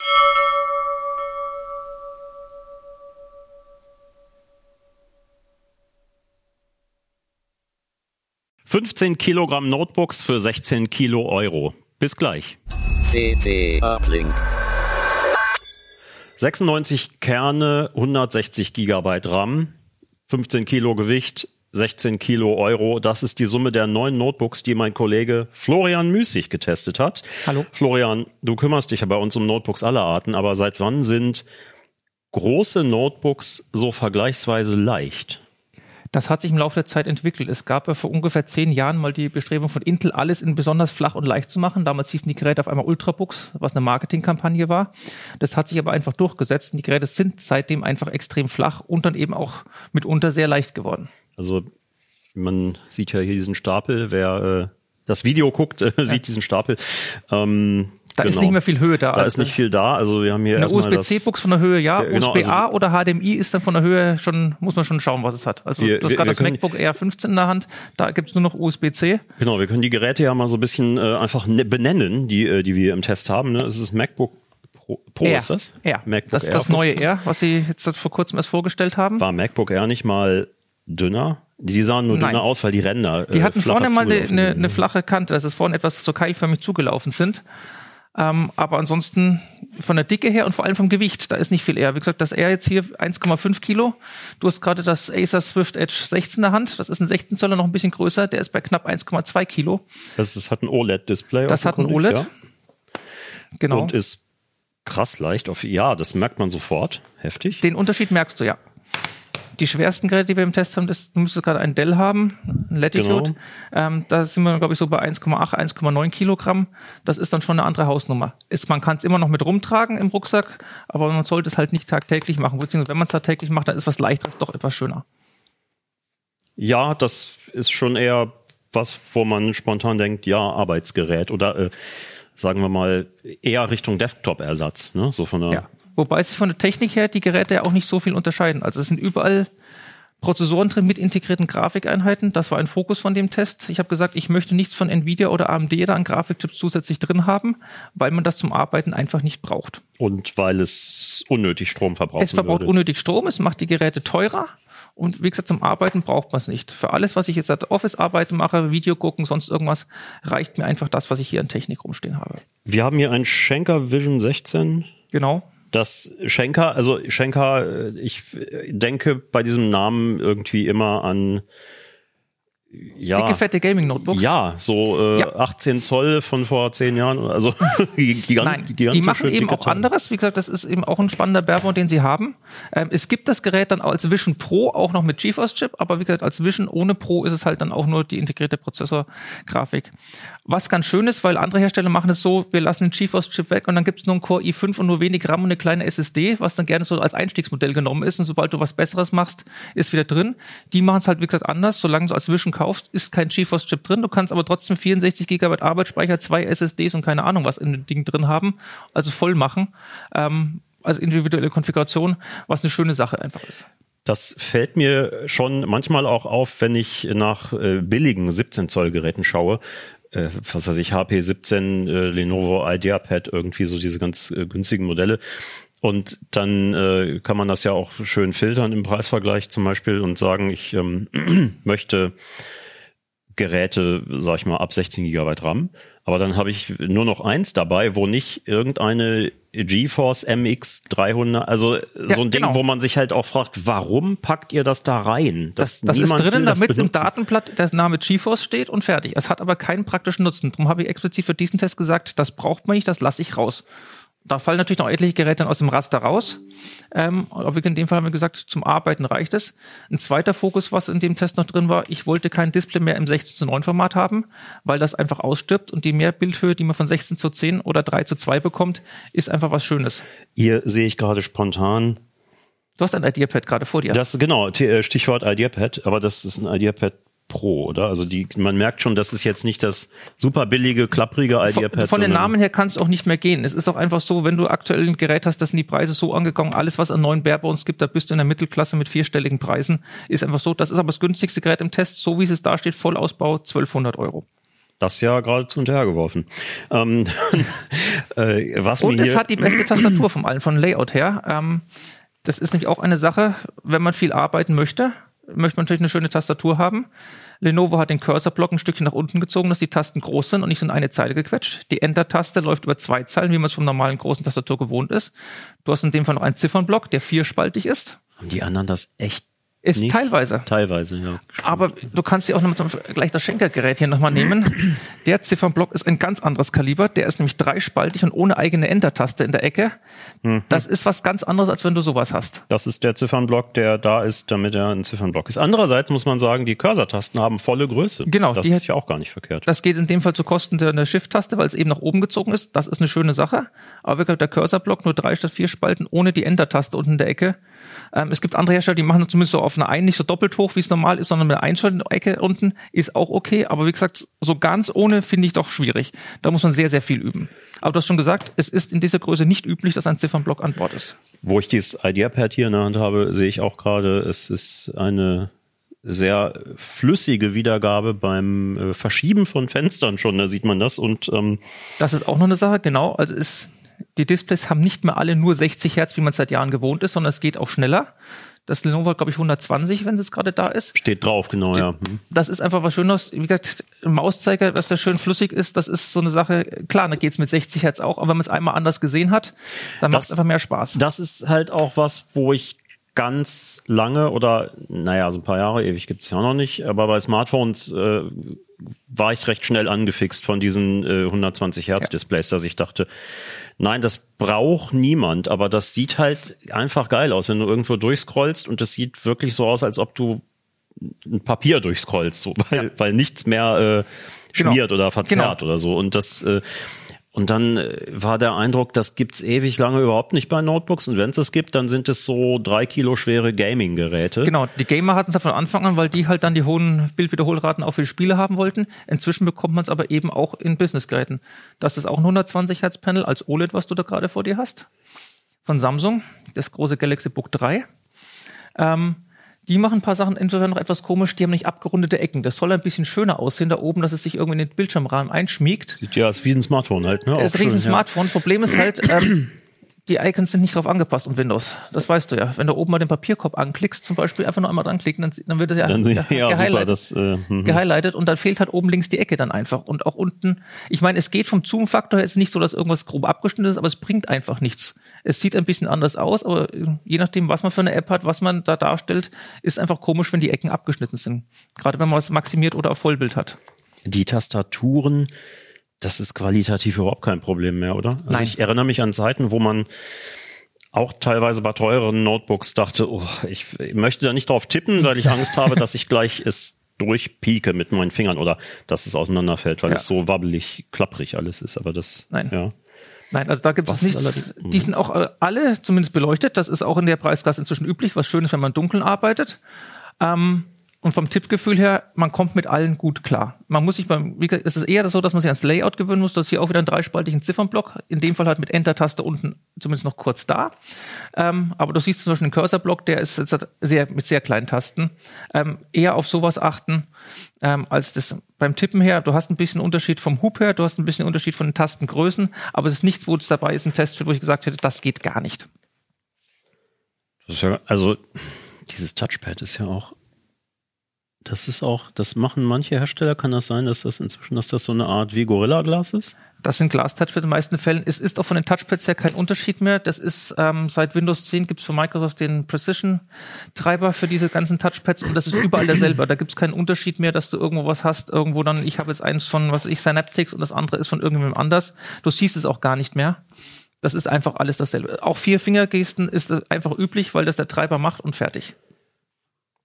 slash 15 Kilogramm Notebooks für 16 Kilo Euro. Bis gleich. CD Uplink. 96 Kerne, 160 Gigabyte RAM, 15 Kilo Gewicht, 16 Kilo Euro. Das ist die Summe der neuen Notebooks, die mein Kollege Florian Müßig getestet hat. Hallo. Florian, du kümmerst dich ja bei uns um Notebooks aller Arten, aber seit wann sind große Notebooks so vergleichsweise leicht? Das hat sich im Laufe der Zeit entwickelt. Es gab ja vor ungefähr zehn Jahren mal die Bestrebung von Intel, alles in besonders flach und leicht zu machen. Damals hießen die Geräte auf einmal Ultrabooks, was eine Marketingkampagne war. Das hat sich aber einfach durchgesetzt und die Geräte sind seitdem einfach extrem flach und dann eben auch mitunter sehr leicht geworden. Also man sieht ja hier diesen Stapel, wer äh, das Video guckt, äh, sieht diesen Stapel. Ähm, Da ist genau. nicht mehr viel Höhe da. Da ist nicht viel da. Also wir haben hier Eine USB-C-Buchs von der Höhe, ja. Ja, genau, USB-A also- oder HDMI ist dann von der Höhe schon, muss man schon schauen, was es hat. Also Wir- du hast gerade das MacBook Air 15 in der Hand, da gibt's nur noch USB-C. Genau, wir können die Geräte ja mal so ein bisschen äh, einfach ne benennen, die, äh, die wir im Test haben. Ne? Es ist MacBook Pro, Pro Air. ist das? Air. MacBook das ist Air das neue 15. Air, was sie jetzt vor kurzem erst vorgestellt haben. War MacBook Air nicht mal dünner? Die sahen nur Nein. dünner aus, weil die Ränder Die äh, hatten flacher vorne mal eine, eine, ne? flache Kante, dass es vorne etwas so keilförmig zugelaufen sind. Ähm, aber ansonsten von der Dicke her und vor allem vom Gewicht, da ist nicht viel Air. Wie gesagt, das Air jetzt hier 1,5 Kilo. Du hast gerade das Acer Swift Edge 16 in der Hand. Das ist ein 16 Zoller, noch ein bisschen größer. Der ist bei knapp 1,2 Kilo. Das, das hat ein OLED-Display. Das hat ein OLED. Genau. Und ist krass leicht. Auf, ja, das merkt man sofort. Heftig. Den Unterschied merkst du, ja. Die schwersten Geräte, die wir im Test haben, das, du müsstest gerade einen Dell haben, ein Latitude. Genau. Ähm, da sind wir, glaube ich, so bei 1,8, 1,9 Kilogramm. Das ist dann schon eine andere Hausnummer. Ist, man kann es immer noch mit rumtragen im Rucksack, aber man sollte es halt nicht tagtäglich machen. Beziehungsweise, wenn man es tagtäglich macht, dann ist was leichteres doch etwas schöner. Ja, das ist schon eher was, wo man spontan denkt, ja, Arbeitsgerät oder äh, sagen wir mal eher Richtung Desktop-Ersatz, ne? So von der Ja. Wobei sich von der Technik her die Geräte ja auch nicht so viel unterscheiden. Also es sind überall Prozessoren drin mit integrierten Grafikeinheiten. Das war ein Fokus von dem Test. Ich habe gesagt, ich möchte nichts von Nvidia oder AMD da an Grafikchips zusätzlich drin haben, weil man das zum Arbeiten einfach nicht braucht. und weil es unnötig Strom verbraucht. Es verbraucht würde. unnötig Strom, es macht die Geräte teurer und wie gesagt, zum Arbeiten braucht man es nicht. Für alles, was ich jetzt als Office-Arbeiten mache, Video gucken, sonst irgendwas, reicht mir einfach das, was ich hier an Technik rumstehen habe. Wir haben hier ein Schenker Vision 16. Genau. Das Schenker, also Schenker, äh, ich äh, denke bei diesem Namen irgendwie immer an ja, Dicke, fette Gaming-Notebooks. ja, so äh, Ja. 18 Zoll von vor zehn Jahren, also gigant, Nein, die machen eben auch Teile. anderes. Wie gesagt, das ist eben auch ein spannender Barebone, den sie haben. Ähm, es gibt das Gerät dann als Vision Pro auch noch mit GeForce-Chip, aber wie gesagt, als Vision ohne Pro ist es halt dann auch nur die integrierte Prozessorgrafik. Was ganz schön ist, weil andere Hersteller machen es so, wir lassen den GeForce-Chip weg und dann gibt es nur einen Core i5 und nur wenig RAM und eine kleine SSD, was dann gerne so als Einstiegsmodell genommen ist. Und sobald du was Besseres machst, ist wieder drin. Die machen es halt, wie gesagt, anders. Solange du als Vision kaufst, ist kein GeForce-Chip drin. Du kannst aber trotzdem 64 GB Arbeitsspeicher, zwei SSDs und keine Ahnung was in dem Ding drin haben. Also voll machen. Ähm, als individuelle Konfiguration, was eine schöne Sache einfach ist. Das fällt mir schon manchmal auch auf, wenn ich nach äh, billigen 17 Zoll Geräten schaue. Äh, was weiß ich, HP 17, äh, Lenovo IdeaPad, irgendwie so diese ganz äh, günstigen Modelle. Und dann äh, kann man das ja auch schön filtern im Preisvergleich zum Beispiel und sagen, ich ähm, möchte Geräte, sag ich mal, ab 16 GB RAM. Aber dann habe ich nur noch eins dabei, wo nicht irgendeine GeForce MX 300, also so ein Ding, genau. wo man sich halt auch fragt, warum packt ihr das da rein? Das, das ist drinnen, damit im. Datenblatt der Name GeForce steht und fertig. Es hat aber keinen praktischen Nutzen. Darum habe ich explizit für diesen Test gesagt, das braucht man nicht, das lasse ich raus. Da fallen natürlich noch etliche Geräte aus dem Raster raus. Ähm, aber in dem Fall haben wir gesagt, zum Arbeiten reicht es. Ein zweiter Fokus, was in dem Test noch drin war, ich wollte kein Display mehr im 16 zu 9 Format haben, weil das einfach ausstirbt und die Mehrbildhöhe, die man von 16 zu 10 oder 3 zu 2 bekommt, ist einfach was Schönes. Hier sehe ich gerade spontan. Du hast ein IdeaPad gerade vor dir. Das genau, äh, Stichwort IdeaPad, aber das ist ein IdeaPad Pro, oder? Also die, man merkt schon, das ist jetzt nicht das super billige, klapprige von, IdeaPad. von den sondern- Namen her kann es auch nicht mehr gehen. Es ist doch einfach so, wenn du aktuell ein Gerät hast, das sind die Preise so angegangen. Alles, was an neuen Barebones gibt, da bist du in der Mittelklasse mit vierstelligen Preisen. Ist einfach so. Das ist aber das günstigste Gerät im Test, so wie es da steht, Vollausbau 1200 Euro. Das ja geradezu hinterhergeworfen. Ähm, äh, was Und es hat die beste Tastatur vom allen, von Layout her. Ähm, das ist nicht auch eine Sache, wenn man viel arbeiten möchte, möchte man natürlich eine schöne Tastatur haben. Lenovo hat den Cursorblock ein Stückchen nach unten gezogen, dass die Tasten groß sind und nicht so in eine Zeile gequetscht. Die Enter-Taste läuft über zwei Zeilen, wie man es vom normalen großen Tastatur gewohnt ist. Du hast in dem Fall noch einen Ziffernblock, der vierspaltig ist. haben die anderen das echt Ist nicht? teilweise. Teilweise, ja. Aber du kannst sie auch noch zum Vergleich das Schenkergerät hier nochmal nehmen. Der Ziffernblock ist ein ganz anderes Kaliber. Der ist nämlich dreispaltig und ohne eigene Enter-Taste in der Ecke. Mhm. Das ist was ganz anderes, als wenn du sowas hast. Das ist der Ziffernblock, der da ist, damit er ein Ziffernblock ist. Andererseits muss man sagen, die Cursor-Tasten haben volle Größe. Genau, Das ist hat- ja auch gar nicht verkehrt. Das geht in dem Fall zu Kosten der, der Shift-Taste, weil es eben nach oben gezogen ist. Das ist eine schöne Sache. Aber wirklich der Cursor-Block nur drei statt vier Spalten ohne die Enter-Taste unten in der Ecke. Ähm, es gibt andere Hersteller, die machen das zumindest so auf einer ein, nicht so doppelt hoch, wie es normal ist, sondern mit einer einschaltenden Ecke unten ist auch okay. Aber wie gesagt, so ganz ohne finde ich doch schwierig. Da muss man sehr, sehr viel üben. Aber du hast schon gesagt, es ist in dieser Größe nicht üblich, dass ein Ziffernblock an Bord ist. Wo ich dieses IdeaPad hier in der Hand habe, sehe ich auch gerade, es ist eine sehr flüssige Wiedergabe beim äh, Verschieben von Fenstern schon, da sieht man das. Und ähm, Das ist auch noch eine Sache, genau. Also ist, die Displays haben nicht mehr alle nur 60 Hertz, wie man es seit Jahren gewohnt ist, sondern es geht auch schneller. Das Lenovo hat, glaube ich, 120, wenn es gerade da ist. steht drauf, genau, ja. Hm. Das ist einfach was Schönes. Wie gesagt, Mauszeiger, dass der schön flüssig ist, das ist so eine Sache. Klar, da geht's mit 60 Hertz auch, aber wenn man es einmal anders gesehen hat, dann macht es einfach mehr Spaß. Das ist halt auch was, wo ich ganz lange oder naja, so ein paar Jahre, ewig gibt's ja noch nicht, aber bei Smartphones äh, war ich recht schnell angefixt von diesen äh, 120 Hertz Displays, dass ich dachte, nein, das braucht niemand, aber das sieht halt einfach geil aus, wenn du irgendwo durchscrollst und das sieht wirklich so aus, als ob du ein Papier durchscrollst, so, weil, weil nichts mehr äh, Genau. schmiert oder verzerrt Genau. oder so. Und das äh, und dann äh, war der Eindruck, das gibt's ewig lange überhaupt nicht bei Notebooks. Und wenn es gibt, dann sind es so drei Kilo schwere Gaming-Geräte. Genau, die Gamer hatten es ja von Anfang an, weil die halt dann die hohen Bildwiederholraten auch für die Spiele haben wollten. Inzwischen bekommt man es aber eben auch in Businessgeräten. Das ist auch ein 120 Hertz Panel als OLED, was du da gerade vor dir hast. Von Samsung, das große Galaxy Book 3. Ähm, die machen ein paar Sachen insofern noch etwas komisch, die haben nicht abgerundete Ecken. Das soll ein bisschen schöner aussehen da oben, dass es sich irgendwie in den Bildschirmrahmen einschmiegt. Sieht ja aus wie ein Smartphone halt. Ne? Es ist ein riesen schön, ja. Smartphone. Das Problem ist halt, ähm, die Icons sind nicht drauf angepasst um Windows. Das weißt du ja. Wenn du oben mal den Papierkorb anklickst, zum Beispiel einfach nur einmal dran klicken, dann, dann wird das ja, Dann ge- ja, super, gehighlightet. das, äh, mhm. gehighlightet und dann fehlt halt oben links die Ecke dann einfach. Und auch unten, ich meine, es geht vom Zoom-Faktor her, es ist nicht so, dass irgendwas grob abgeschnitten ist, aber es bringt einfach nichts. Es sieht ein bisschen anders aus, aber äh, je nachdem, was man für eine App hat, was man da darstellt, ist einfach komisch, wenn die Ecken abgeschnitten sind. Gerade wenn man was maximiert oder auf Vollbild hat. die Tastaturen, das ist qualitativ überhaupt kein Problem mehr, oder? Also Nein. ich erinnere mich an Zeiten, wo man auch teilweise bei teureren Notebooks dachte, oh, ich möchte da nicht drauf tippen, weil ich Angst habe, dass ich gleich es durchpieke mit meinen Fingern oder dass es auseinanderfällt, weil Ja. es so wabbelig, klapprig alles ist. Aber das, Nein. ja. Nein, also da gibt es nichts. allerdings- Die sind auch äh, alle zumindest beleuchtet. Das ist auch in der Preisklasse inzwischen üblich, was schön ist, wenn man im Dunkeln arbeitet. Ähm, und vom Tippgefühl her, man kommt mit allen gut klar. Man muss sich beim, wie gesagt, es ist eher so, dass man sich ans Layout gewöhnen muss. Du hast hier auch wieder einen dreispaltigen Ziffernblock. In dem Fall halt mit Enter-Taste unten zumindest noch kurz da. Ähm, aber du siehst zum Beispiel den Cursor-Block, der ist jetzt sehr, mit sehr kleinen Tasten. Ähm, eher auf sowas achten, ähm, als das beim Tippen her. Du hast ein bisschen Unterschied vom Hub her, du hast ein bisschen Unterschied von den Tastengrößen, aber es ist nichts, wo es dabei ist, ein Test, wo ich gesagt hätte, das geht gar nicht. Also dieses Touchpad ist ja auch, das ist auch, das machen manche Hersteller, kann das sein, dass das inzwischen, dass das so eine Art wie Gorilla Glas ist? Das sind Glas-Touchpads in den meisten Fällen. Es ist auch von den Touchpads her kein Unterschied mehr. Das ist ähm, seit Windows 10 gibt es für Microsoft den Precision-Treiber für diese ganzen Touchpads und das ist überall derselbe. Da gibt es keinen Unterschied mehr, dass du irgendwo was hast, irgendwo dann, ich habe jetzt eins von, was ich, Synaptics und das andere ist von irgendjemandem anders. Du siehst es auch gar nicht mehr. Das ist einfach alles dasselbe. Auch vier Fingergesten ist einfach üblich, weil das der Treiber macht und fertig.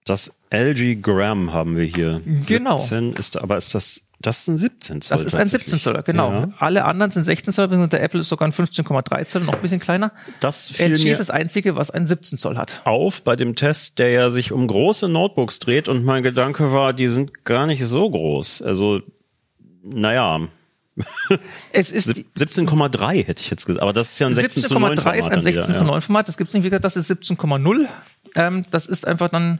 Das LG Gram haben wir hier. Genau. 17 ist, aber ist das, das ist ein 17 Zoll. Das ist ein 17 Zoller, genau. Ja. Alle anderen sind 16 Zoll, und der Apple ist sogar ein 15,3 Zoll, noch ein bisschen kleiner. Das LG ist das einzige, was ein 17 Zoll hat. auf bei dem Test, der ja sich um große Notebooks dreht und mein Gedanke war, die sind gar nicht so groß. Also, naja, Es ist die- 17,3 hätte ich jetzt gesagt, aber das ist ja ein 16 zu 9 17,3 ist ein Format dann wieder, 16 zu 9 Format. Das gibt's nicht wieder. Das ist 17,0. Ähm, das ist einfach dann,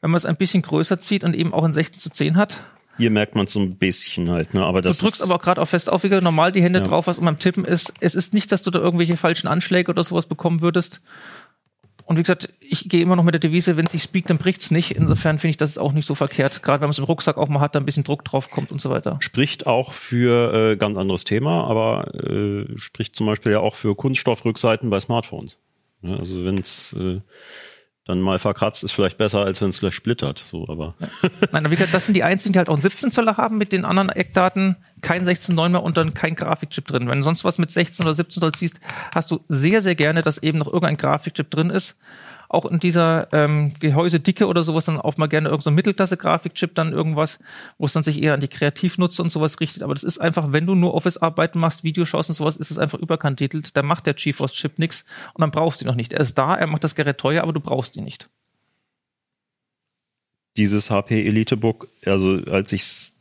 wenn man es ein bisschen größer zieht und eben auch ein 16 zu 10 hat. Hier merkt man es so ein bisschen halt, ne? Aber Du das drückst ist, aber auch gerade auf fest auf, wie du normal die Hände drauf hast und beim Tippen ist, es ist nicht, dass du da irgendwelche falschen Anschläge oder sowas bekommen würdest. Und wie gesagt, ich gehe immer noch mit der Devise, wenn es sich speakt, dann bricht's nicht. Insofern finde ich das ist auch nicht so verkehrt. Gerade wenn man es im Rucksack auch mal hat, da ein bisschen Druck drauf kommt und so weiter. spricht auch für äh, ganz anderes Thema, aber äh, spricht zum Beispiel ja auch für Kunststoffrückseiten bei Smartphones. Ja, also wenn es äh, dann mal verkratzt, ist vielleicht besser, als wenn es gleich splittert. So, aber Nein, wie gesagt, das sind die einzigen, die halt auch einen 17 Zoller haben mit den anderen Eckdaten. Kein 16.9 mehr und dann kein Grafikchip drin. Wenn du sonst was mit 16 oder 17 Zoll ziehst, hast du sehr, sehr gerne, dass eben noch irgendein Grafikchip drin ist. Auch in dieser ähm, Gehäusedicke oder sowas dann auch mal gerne irgendein so Mittelklasse-Grafikchip dann irgendwas, wo es dann sich eher an die Kreativnutzer und sowas richtet. Aber das ist einfach, wenn du nur Office-Arbeiten machst, Video schaust und sowas, ist es einfach überkantitelt. Da macht der GeForce-Chip nichts und dann brauchst du ihn noch nicht. Er ist da, er macht das Gerät teuer, aber du brauchst ihn nicht. dieses HP Elitebook, also als ich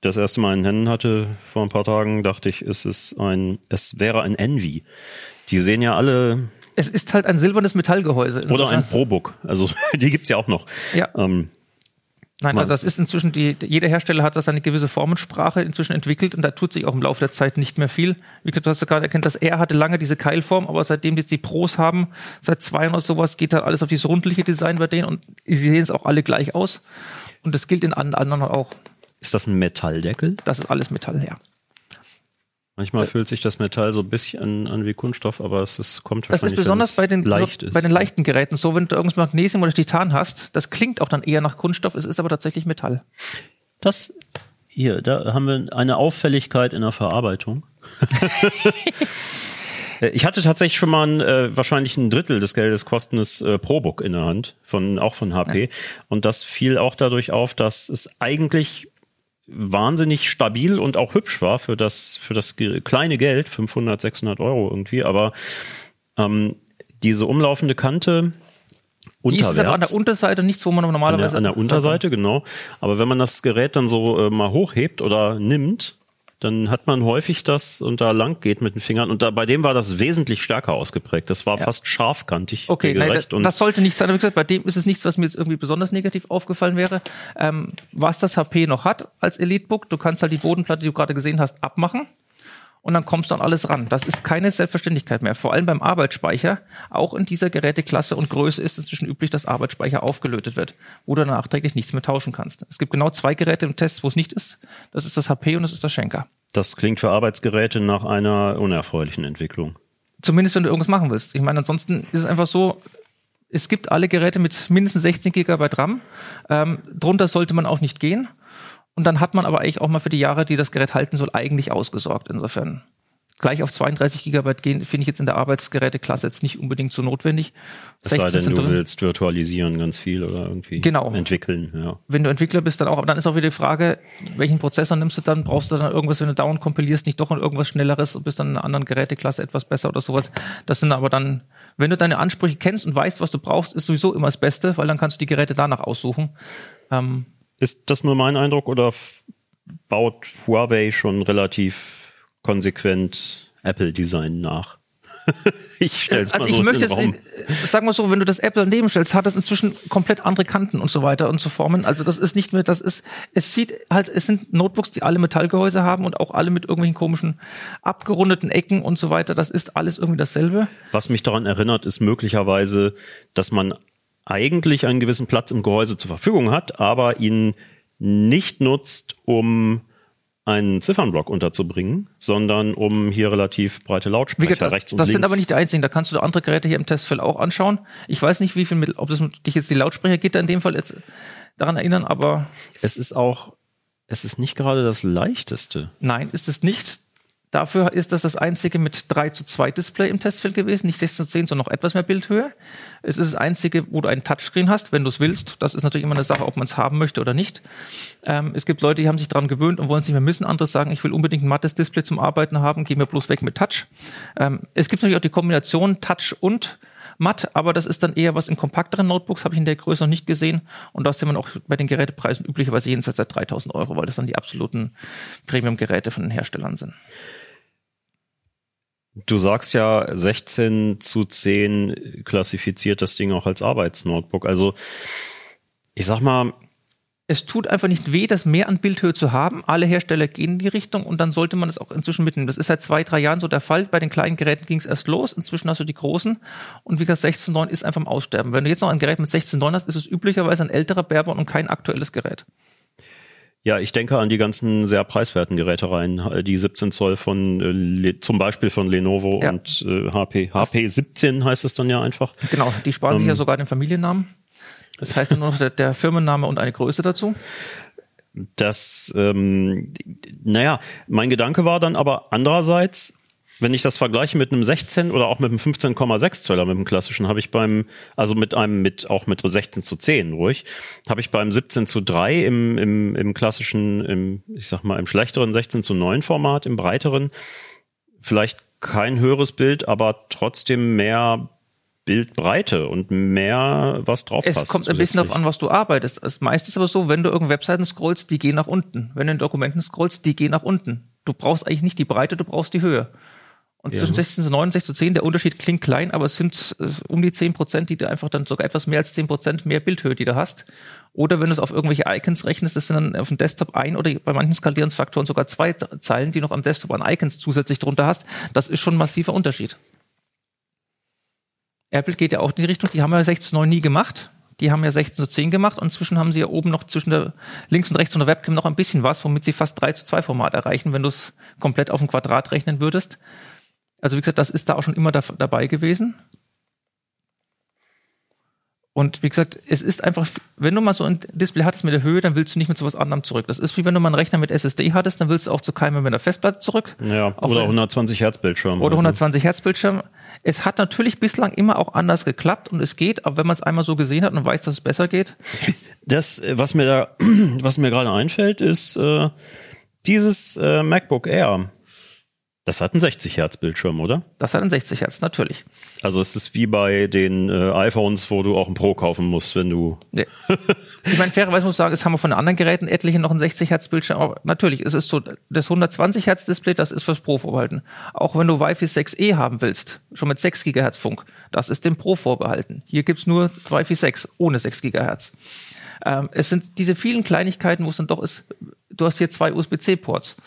das erste Mal in Händen hatte vor ein paar Tagen, dachte ich, es ist ein, es wäre ein Envy. Die sehen ja alle Es ist halt ein silbernes Metallgehäuse. oder ein ProBook. Also die gibt's ja auch noch. Ja. Ähm, Nein, also das ist inzwischen die, jeder Hersteller hat das eine gewisse Formensprache inzwischen entwickelt und da tut sich auch im Laufe der Zeit nicht mehr viel. Wie du hast ja gerade erkannt, dass er hatte lange diese Keilform, aber seitdem jetzt die Pros haben, seit zwei oder sowas, geht halt alles auf dieses rundliche Design bei denen und sie sehen es auch alle gleich aus. Und das gilt in an- anderen auch. ist das ein Metalldeckel? Das ist alles Metall, ja. Manchmal fühlt sich das Metall so ein bisschen an, wie Kunststoff, aber es ist, kommt Das ist wahrscheinlich, wenn besonders es bei den, leicht so, ist. bei den leichten Geräten so, wenn du irgendwas Magnesium oder Titan hast, das klingt auch dann eher nach Kunststoff, es ist aber tatsächlich Metall. Das hier, da haben wir eine Auffälligkeit in der Verarbeitung. Äh, ich hatte tatsächlich schon mal ein, äh, wahrscheinlich ein Drittel des Geldes kostendes äh, ProBook in der Hand, von, auch von HP. Und das fiel auch dadurch auf, dass es eigentlich wahnsinnig stabil und auch hübsch war für das, für das kleine Geld, 500, 600 Euro irgendwie, aber ähm, diese umlaufende Kante Die ist aber an der unterwärts, Unterseite nichts, wo man an normalerweise der, an der Unterseite, genau. Aber wenn man das Gerät dann so äh, mal hochhebt oder nimmt, dann hat man häufig das und da lang geht mit den Fingern. Und da, bei dem war das wesentlich stärker ausgeprägt. Das war fast scharfkantig Okay, nein, gerecht. das, und das sollte nicht sein. Wie gesagt, bei dem ist es nichts, was mir jetzt irgendwie besonders negativ aufgefallen wäre. Ähm, was das HP noch hat als Elitebook, du kannst halt die Bodenplatte, die du gerade gesehen hast, abmachen. Und dann kommst du an alles ran. Das ist keine Selbstverständlichkeit mehr. Vor allem beim Arbeitsspeicher. Auch in dieser Geräteklasse und Größe ist es inzwischen üblich, dass Arbeitsspeicher aufgelötet wird, wo du nachträglich nichts mehr tauschen kannst. Es gibt genau zwei Geräte im Test, wo es nicht ist. Das ist das HP und das ist das Schenker. das klingt für Arbeitsgeräte nach einer unerfreulichen Entwicklung. Zumindest wenn du irgendwas machen willst. Ich meine, ansonsten ist es einfach so, es gibt alle Geräte mit mindestens 16 Gigabyte RAM. Ähm, drunter sollte man auch nicht gehen. Und dann hat man aber eigentlich auch mal für die Jahre, die das Gerät halten soll, eigentlich ausgesorgt. Insofern gleich auf 32 Gigabyte gehen, finde ich jetzt in der Arbeitsgeräteklasse jetzt nicht unbedingt so notwendig. Es sei 16 denn, du drin. willst virtualisieren ganz viel oder irgendwie Genau. entwickeln. Ja. Wenn du Entwickler bist, dann auch. Aber dann ist auch wieder die Frage, welchen Prozessor nimmst du dann? Brauchst du dann irgendwas, wenn du down kompilierst, nicht doch irgendwas Schnelleres und bist dann in einer anderen Geräteklasse etwas besser oder sowas. Das sind aber dann, wenn du deine Ansprüche kennst und weißt, was du brauchst, ist sowieso immer das Beste, weil dann kannst du die Geräte danach aussuchen. Ähm, Ist das nur mein Eindruck oder baut Huawei schon relativ konsequent Apple-Design nach? ich stell's mal also so ich möchte es, sagen wir so, wenn du das Apple daneben stellst, hat es inzwischen komplett andere Kanten und so weiter und so Formen. Also das ist nicht mehr, das ist, es sieht halt, es sind Notebooks, die alle Metallgehäuse haben und auch alle mit irgendwelchen komischen abgerundeten Ecken und so weiter. Das ist alles irgendwie dasselbe. Was mich daran erinnert, ist möglicherweise, dass man eigentlich einen gewissen Platz im Gehäuse zur Verfügung hat, aber ihn nicht nutzt, um einen Ziffernblock unterzubringen, sondern um hier relativ breite Lautsprecher gesagt, das, rechts und das links. sind aber nicht die einzigen. Da kannst du andere Geräte hier im Testfeld auch anschauen. Ich weiß nicht, wie viel mit, ob das mit, dich jetzt die Lautsprechergitter in dem Fall jetzt daran erinnern, aber es ist auch, es ist nicht gerade das leichteste. nein, ist es nicht. Dafür ist das das einzige mit 3 zu 2 Display im Testfeld gewesen, nicht 16 zu 10, sondern noch etwas mehr Bildhöhe. Es ist das einzige, wo du einen Touchscreen hast, wenn du es willst. Das ist natürlich immer eine Sache, ob man es haben möchte oder nicht. Ähm, es gibt Leute, die haben sich daran gewöhnt und wollen es nicht mehr missen. Andere sagen, ich will unbedingt ein mattes Display zum Arbeiten haben, geh mir bloß weg mit Touch. Ähm, es gibt natürlich auch die Kombination Touch und matt, aber das ist dann eher was in kompakteren Notebooks, habe ich in der Größe noch nicht gesehen. Und da sind wir auch bei den Gerätepreisen üblicherweise jenseits seit 3000 Euro, weil das dann die absoluten Premium-Geräte von den Herstellern sind. Du sagst ja, 16 zu 10 klassifiziert das Ding auch als Arbeitsnotebook. Also, ich sag mal, es tut einfach nicht weh, das mehr an Bildhöhe zu haben. Alle Hersteller gehen in die Richtung und dann sollte man es auch inzwischen mitnehmen. Das ist seit zwei, drei Jahren so der Fall. Bei den kleinen Geräten ging es erst los. Inzwischen hast du die großen. Und wie gesagt, 16.9 ist einfach im Aussterben. Wenn du jetzt noch ein Gerät mit 16.9 hast, ist es üblicherweise ein älterer Barebone und kein aktuelles Gerät. Ja, ich denke an die ganzen sehr preiswerten Gerätereien, die 17 Zoll von äh, zum Beispiel von Lenovo ja. und äh, HP. HP 17 heißt es dann ja einfach. Genau, die sparen ähm, sich ja sogar den Familiennamen. Das heißt nur noch der, der Firmenname und eine Größe dazu das, ähm, naja, mein Gedanke war dann aber andererseits, wenn ich das vergleiche mit einem 16 oder auch mit einem 15,6 Zöller, mit dem klassischen, habe ich beim, also mit einem, mit, auch mit 16 zu 10 ruhig, habe ich beim 17 zu 3 im, im, im klassischen, im, ich sag mal, im schlechteren 16 zu 9 Format, im breiteren, vielleicht kein höheres Bild, aber trotzdem mehr Bildbreite und mehr was drauf Es kommt ein bisschen darauf an, was du arbeitest. Das meiste ist aber so, wenn du irgendeine Webseiten scrollst, die gehen nach unten. Wenn du in Dokumenten scrollst, die gehen nach unten. Du brauchst eigentlich nicht die Breite, du brauchst die Höhe. Und ja. zwischen 16 zu 9, 16 zu 10, der Unterschied klingt klein, aber es sind äh, um die 10 Prozent, die du einfach dann sogar etwas mehr als 10 Prozent mehr Bildhöhe, die du hast. Oder wenn du es auf irgendwelche Icons rechnest, das sind dann auf dem Desktop ein oder bei manchen Skalierungsfaktoren sogar zwei Zeilen, die noch am Desktop an Icons zusätzlich drunter hast. Das ist schon ein massiver Unterschied. Apple geht ja auch in die Richtung, die haben ja 16 zu 9 nie gemacht. Die haben ja 16 zu 10 gemacht und inzwischen haben sie ja oben noch zwischen der links und rechts von der Webcam noch ein bisschen was, womit sie fast 3 zu 2 Format erreichen, wenn du es komplett auf dem Quadrat rechnen würdest. Also wie gesagt, das ist da auch schon immer da, dabei gewesen. Und wie gesagt, es ist einfach, wenn du mal so ein Display hattest mit der Höhe, dann willst du nicht mit sowas anderem zurück. Das ist wie wenn du mal einen Rechner mit SSD hattest, dann willst du auch zu keinem mit einer Festplatte zurück. Ja, oder 120 Hertz Bildschirm. Oder 120 Hertz Bildschirm. Es hat natürlich bislang immer auch anders geklappt und es geht, aber wenn man es einmal so gesehen hat und weiß, dass es besser geht. Das, was mir da, was mir gerade einfällt, ist äh, dieses äh, MacBook Air das hat einen 60 Hertz Bildschirm, oder? Das hat einen 60 Hertz, natürlich. Also es ist wie bei den äh, iPhones, wo du auch ein Pro kaufen musst, wenn du. Nee. ich meine, fairerweise muss ich sagen, es haben wir von den anderen Geräten etliche noch einen 60 Hertz Bildschirm. Aber natürlich, es ist so, das 120 Hertz Display, das ist fürs Pro vorbehalten. Auch wenn du Wi-Fi 6E haben willst, schon mit 6 Gigahertz Funk, das ist dem Pro vorbehalten. Hier gibt's nur Wi-Fi 6 ohne 6 Gigahertz. Ähm, es sind diese vielen Kleinigkeiten, wo es dann doch ist, du hast hier zwei USB-C-Ports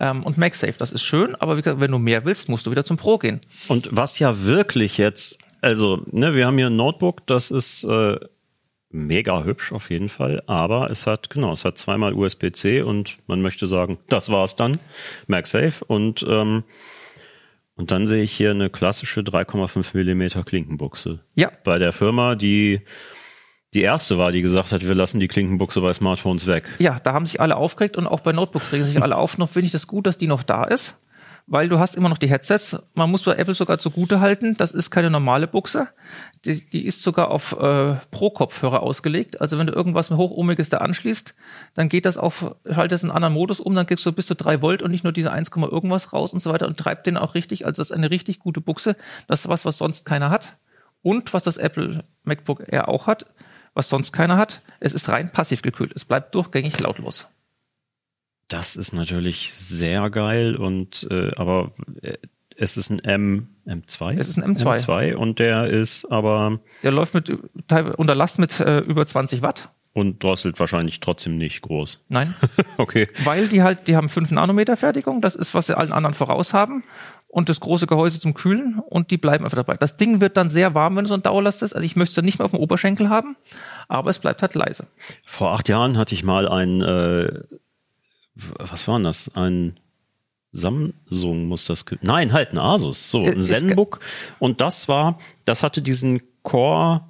ähm, und MagSafe, das ist schön, aber wie gesagt, wenn du mehr willst, musst du wieder zum Pro gehen. Und was ja wirklich jetzt, also, ne, wir haben hier ein Notebook, das ist äh, mega hübsch auf jeden Fall, aber es hat, genau, es hat zweimal USB-C und man möchte sagen, das war's dann, MagSafe und ähm, und dann sehe ich hier eine klassische 3,5 Millimeter Klinkenbuchse. Ja. Bei der Firma, die die erste war, die gesagt hat, wir lassen die Klinkenbuchse bei Smartphones weg. Ja, da haben sich alle aufgeregt und auch bei Notebooks regen sich alle auf. Noch finde ich das gut, dass die noch da ist, weil du hast immer noch die Headsets. Man muss bei Apple sogar zugute halten, das ist keine normale Buchse. Die, die ist sogar auf äh, Pro-Kopfhörer ausgelegt. Also wenn du irgendwas mit Hochohmiges da anschließt, dann geht das auf, schaltest einen anderen Modus um, dann gibst du bis zu drei Volt und nicht nur diese 1, irgendwas raus und so weiter und treibt den auch richtig. Also das ist eine richtig gute Buchse. Das ist was, was sonst keiner hat. Und was das Apple MacBook Air auch hat, was sonst keiner hat. Es ist rein passiv gekühlt. Es bleibt durchgängig lautlos. Das ist natürlich sehr geil und äh, aber äh, es ist ein M M2. Es ist ein M2. M2 und der ist aber der läuft mit unter Last mit äh, über 20 Watt und drosselt wahrscheinlich trotzdem nicht groß. Nein. okay. Weil die halt, die haben 5 Nanometer Fertigung, das ist, was sie allen anderen voraus haben. Und das große Gehäuse zum Kühlen und die bleiben einfach dabei. Das Ding wird dann sehr warm, wenn du so ein Dauerlast ist. Also ich möchte es nicht mehr auf dem Oberschenkel haben, aber es bleibt halt leise. Vor acht Jahren hatte ich mal ein, äh, was war denn das? Ein Samsung muss das, nein, halt ein Asus, so ein Zenbook. Und das war, das hatte diesen Core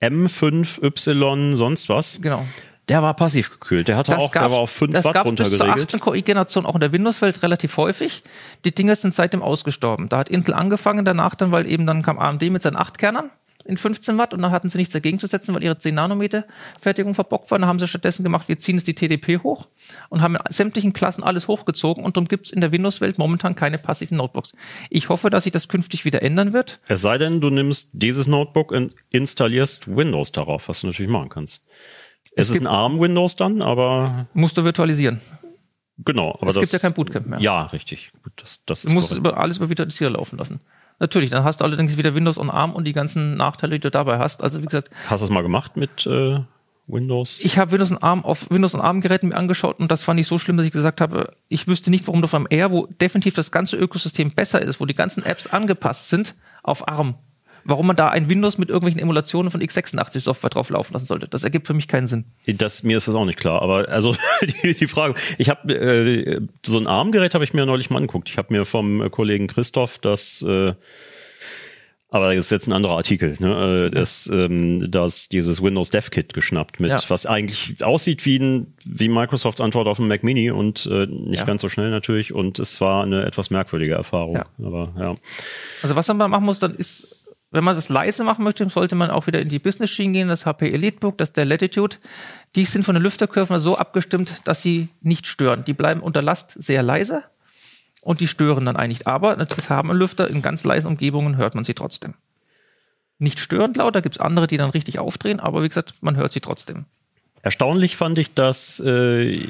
M5Y sonst was. Genau. Der war passiv gekühlt. Der hatte auch, der war auf 5 das Watt gab's bis zur runtergeregelt. 8. Core-Generation auch in der Windows-Welt relativ häufig. Die Dinger sind seitdem ausgestorben. Da hat Intel angefangen, danach dann, weil eben dann kam AMD mit seinen 8 Kernern in 15 Watt und dann hatten sie nichts dagegen zu setzen, weil ihre 10 Nanometer Fertigung verbockt war. Dann haben sie stattdessen gemacht, wir ziehen jetzt die TDP hoch und haben in sämtlichen Klassen alles hochgezogen und darum gibt's in der Windows-Welt momentan keine passiven Notebooks. Ich hoffe, dass sich das künftig wieder ändern wird. Es sei denn, du nimmst dieses Notebook und installierst Windows darauf, was du natürlich machen kannst. Es, ist ein ARM-Windows dann, aber Musst du virtualisieren. genau. Aber Es das, gibt ja kein Bootcamp mehr. Ja, richtig. Gut, das, das ist Du musst es über, alles über Virtualisierer laufen lassen. Natürlich, dann hast du allerdings wieder Windows on ARM und die ganzen Nachteile, die du dabei hast. Also wie gesagt, Hast du das mal gemacht mit äh, Windows? ich habe Windows on ARM auf Windows on ARM Geräten mir angeschaut und das fand ich so schlimm, dass ich gesagt habe, ich wüsste nicht, warum du auf einem R, wo definitiv das ganze Ökosystem besser ist, wo die ganzen Apps angepasst sind, auf ARM. Warum man da ein Windows mit irgendwelchen Emulationen von x86 Software drauf laufen lassen sollte. Das ergibt für mich keinen Sinn. Das, mir ist das auch nicht klar. Aber also die, die Frage, ich habe äh, so ein ARM-Gerät habe ich mir neulich mal angeguckt. Ich habe mir vom äh, Kollegen Christoph das, äh, aber das ist jetzt ein anderer Artikel, ne? äh, das, ähm, das dieses Windows Dev Kit geschnappt mit, Ja. was eigentlich aussieht wie ein wie Microsofts Antwort auf den Mac Mini und äh, nicht Ja. ganz so schnell natürlich. Und es war eine etwas merkwürdige Erfahrung. Ja. Aber ja. Also was man machen muss, dann ist, wenn man das leise machen möchte, sollte man auch wieder in die Business-Schienen gehen, das HP EliteBook, das der Latitude. Die sind von den Lüfterkurven so abgestimmt, dass sie nicht stören. Die bleiben unter Last sehr leise und die stören dann eigentlich. Aber es haben Lüfter, in ganz leisen Umgebungen hört man sie trotzdem. Nicht störend laut, da gibt's andere, die dann richtig aufdrehen, aber wie gesagt, man hört sie trotzdem. Erstaunlich fand ich, dass äh,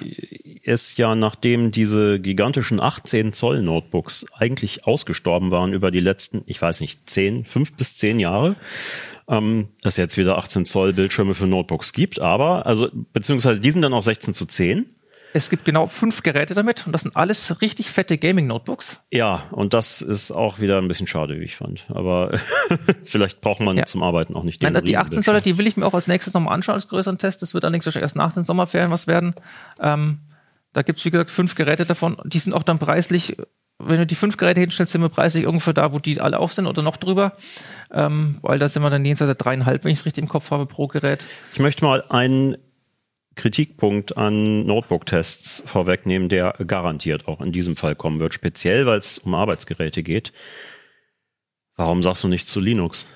es ja nachdem diese gigantischen 18 Zoll Notebooks eigentlich ausgestorben waren über die letzten, ich weiß nicht, 10, 5 bis 10 Jahre, ähm, es jetzt wieder 18 Zoll Bildschirme für Notebooks gibt, aber, also, beziehungsweise die sind dann auch 16 zu 10. Es gibt genau fünf Geräte damit und das sind alles richtig fette Gaming-Notebooks. Ja, und das ist auch wieder ein bisschen schade, wie ich fand. Aber vielleicht braucht man Ja. zum Arbeiten auch nicht den Nein, die 18 Zoller, die will ich mir auch als nächstes nochmal anschauen als größeren Test. Das wird allerdings erst nach den Sommerferien was werden. Ähm, da gibt's wie gesagt, fünf Geräte davon. Die sind auch dann preislich, wenn du die fünf Geräte hinstellst, sind wir preislich ungefähr da, wo die alle auch sind oder noch drüber. Ähm, weil da sind wir dann jenseits der dreieinhalb, wenn ich es richtig im Kopf habe, pro Gerät. Ich möchte mal einen Kritikpunkt an Notebook-Tests vorwegnehmen, der garantiert auch in diesem Fall kommen wird, speziell weil es um Arbeitsgeräte geht. Warum sagst du nichts zu Linux?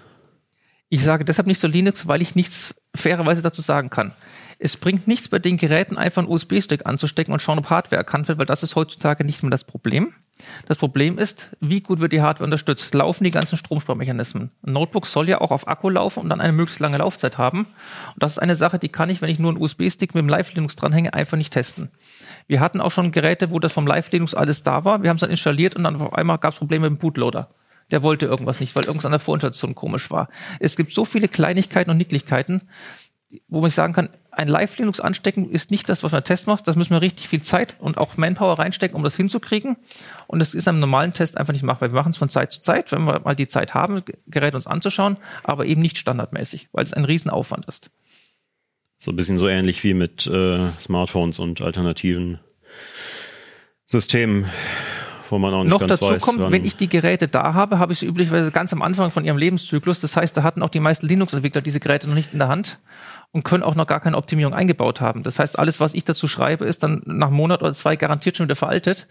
Ich sage deshalb nicht zu Linux, weil ich nichts fairerweise dazu sagen kann. Es bringt nichts bei den Geräten einfach einen USB-Stick anzustecken und schauen, ob Hardware erkannt wird, weil das ist heutzutage nicht mehr das Problem. Das Problem ist, wie gut wird die Hardware unterstützt? Laufen die ganzen Stromsparmechanismen? Ein Notebook soll ja auch auf Akku laufen und dann eine möglichst lange Laufzeit haben. Und das ist eine Sache, die kann ich, wenn ich nur einen USB-Stick mit dem Live-Linux dranhänge, einfach nicht testen. Wir hatten auch schon Geräte, wo das vom Live-Linux alles da war. Wir haben es dann installiert und dann auf einmal gab es Probleme mit dem Bootloader. Der wollte irgendwas nicht, weil irgendwas an der Vorinstallation komisch war. Es gibt so viele Kleinigkeiten und Nicklichkeiten, wo man sagen kann, ein Live-Linux anstecken ist nicht das, was man Test macht. Das müssen wir richtig viel Zeit und auch Manpower reinstecken, um das hinzukriegen. Und das ist am normalen Test einfach nicht machbar. Wir machen es von Zeit zu Zeit, wenn wir mal die Zeit haben, Gerät uns anzuschauen, aber eben nicht standardmäßig, weil es ein Riesenaufwand ist. So ein bisschen so ähnlich wie mit äh, Smartphones und alternativen Systemen, wo man auch nicht Noch ganz dazu weiß. kommt, wenn ich die Geräte da habe, habe ich sie üblicherweise ganz am Anfang von ihrem Lebenszyklus. Das heißt, da hatten auch die meisten Linux-Entwickler diese Geräte noch nicht in der Hand und können auch noch gar keine Optimierung eingebaut haben. Das heißt, alles, was ich dazu schreibe, ist dann nach einem Monat oder zwei garantiert schon wieder veraltet.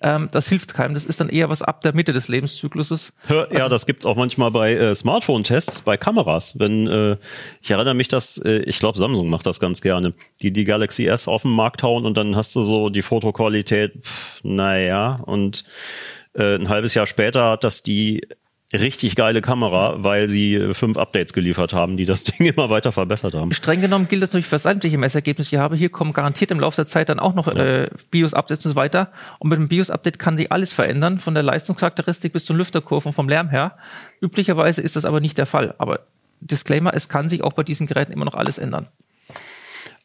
Ähm, das hilft keinem. Das ist dann eher was ab der Mitte des Lebenszykluses. Hör, Also ja, das gibt's auch manchmal bei äh, Smartphone-Tests, bei Kameras. Wenn äh, ich erinnere mich, dass äh, ich glaube Samsung macht das ganz gerne, die die Galaxy S auf den Markt hauen und dann hast du so die Fotoqualität, pff, naja, und äh, ein halbes Jahr später hat das die richtig geile Kamera, weil sie äh, fünf Updates geliefert haben, die das Ding immer weiter verbessert haben. Streng genommen gilt das natürlich für sämtliche Messergebnisse, die ich habe. Hier kommen garantiert im Laufe der Zeit dann auch noch äh, BIOS-Updates und so weiter. Und mit dem BIOS-Update kann sich alles verändern, von der Leistungscharakteristik bis zu Lüfterkurven vom Lärm her. Üblicherweise ist das aber nicht der Fall. Aber Disclaimer, es kann sich auch bei diesen Geräten immer noch alles ändern.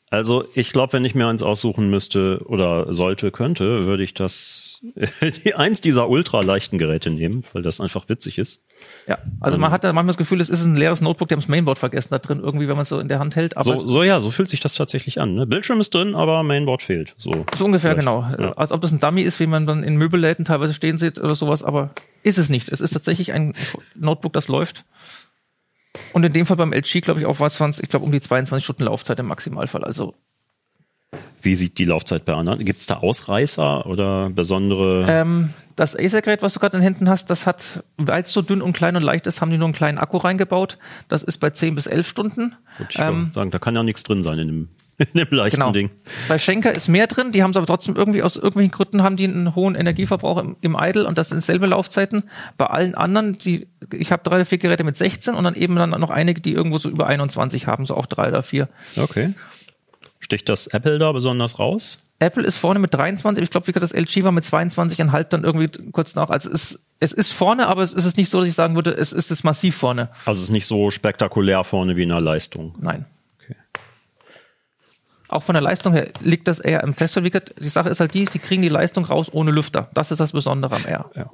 Also ich glaube, wenn ich mir eins aussuchen müsste oder sollte, könnte, würde ich das die eins dieser ultra leichten Geräte nehmen, weil das einfach witzig ist. Ja, also man hat da manchmal das Gefühl, es ist ein leeres Notebook, die haben das Mainboard vergessen da drin, irgendwie, wenn man es so in der Hand hält. Aber So, so ja, so fühlt sich das tatsächlich an. Ne? Bildschirm ist drin, aber Mainboard fehlt. So. ist ungefähr Vielleicht. genau. Ja. Als ob das ein Dummy ist, wie man dann in Möbelläden teilweise stehen sieht oder sowas, aber ist es nicht. Es ist tatsächlich ein Notebook, das läuft. Und in dem Fall beim LG, glaube ich, auch was waren ich glaube, um die 22 Stunden Laufzeit im Maximalfall. Also Wie sieht die Laufzeit bei anderen? Gibt es da Ausreißer oder besondere? Ähm, das Acer-Gerät, was du gerade in den Händen hast, das hat, weil es so dünn und klein und leicht ist, haben die nur einen kleinen Akku reingebaut. Das ist bei 10 bis 11 Stunden. Gut, ich ähm, sagen, da kann ja nichts drin sein in dem, in dem leichten Genau. Ding. Bei Schenker ist mehr drin, die haben es aber trotzdem irgendwie aus irgendwelchen Gründen haben die einen hohen Energieverbrauch im, im Idle und das sind selbe Laufzeiten. Bei allen anderen, die, ich habe drei oder vier Geräte mit 16 und dann eben dann noch einige, die irgendwo so über 21 haben, so auch drei oder vier. Okay. Sticht das Apple da besonders raus? Apple ist vorne mit 23, ich glaube, wie gesagt, das LG war mit 22,5 dann irgendwie kurz nach. Also es ist, es ist vorne, aber es ist nicht so, dass ich sagen würde, es ist es massiv vorne. Also es ist nicht so spektakulär vorne wie in der Leistung. Nein. Okay. Auch von der Leistung her liegt das eher im gesagt, die Sache ist halt die, sie kriegen die Leistung raus ohne Lüfter. Das ist das Besondere am R. Ja.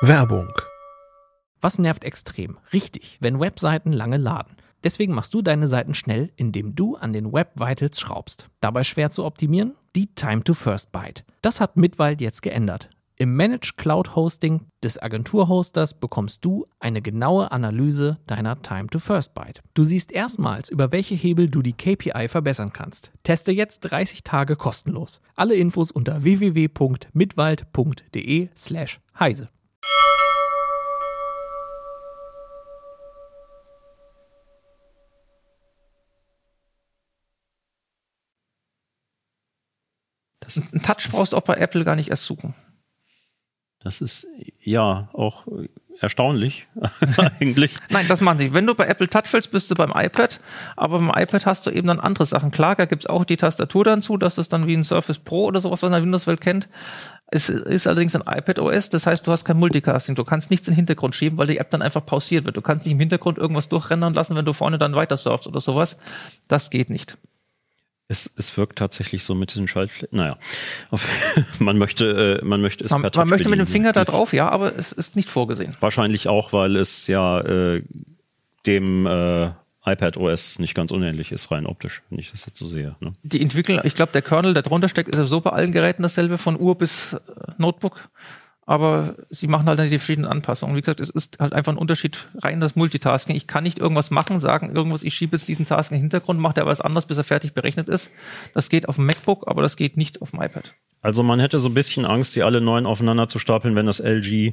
Werbung. Was nervt extrem? Richtig, wenn Webseiten lange laden. Deswegen machst du deine Seiten schnell, indem du an den Web Vitals schraubst. Dabei schwer zu optimieren? Die Time to First Byte. Das hat Mitwald jetzt geändert. Im Managed Cloud Hosting des Agenturhosters bekommst du eine genaue Analyse deiner Time to First Byte. Du siehst erstmals, über welche Hebel du die KPI verbessern kannst. Teste jetzt 30 Tage kostenlos. Alle Infos unter www.mitwald.de slash heise. Das, Ein Touch brauchst du auch bei Apple gar nicht erst suchen. Das ist ja auch erstaunlich eigentlich. Nein, das machen sie. Wenn du bei Apple Touch willst, bist du beim iPad. Aber beim iPad hast du eben dann andere Sachen. Klar, da gibt's auch die Tastatur dann zu. Das ist dann wie ein Surface Pro oder sowas, was man in der Windows-Welt kennt. Es ist allerdings ein iPad OS. Das heißt, du hast kein Multicasting. Du kannst nichts in den Hintergrund schieben, weil die App dann einfach pausiert wird. Du kannst nicht im Hintergrund irgendwas durchrendern lassen, wenn du vorne dann weiter surfst oder sowas. Das geht nicht. Es, es wirkt tatsächlich so mit den Schaltflächen. Naja, auf, man möchte, äh, man möchte es Man, per man Touch möchte mit dem bedienen. Finger da drauf, ja, aber es ist nicht vorgesehen. Wahrscheinlich auch, weil es ja äh, dem äh, iPad OS nicht ganz unähnlich ist, rein optisch, wenn ich das jetzt so sehe. Ne? Die entwickeln, ich glaube, der Kernel, der drunter steckt, ist ja so bei allen Geräten dasselbe, von Uhr bis äh, Notebook. Aber sie machen halt die verschiedenen Anpassungen. Wie gesagt, es ist halt einfach ein Unterschied rein das Multitasking. Ich kann nicht irgendwas machen, sagen irgendwas, ich schiebe jetzt diesen Task in den Hintergrund, macht er was anderes, bis er fertig berechnet ist. Das geht auf dem MacBook, aber das geht nicht auf dem iPad. Also man hätte so ein bisschen Angst, die alle neun aufeinander zu stapeln, wenn das LG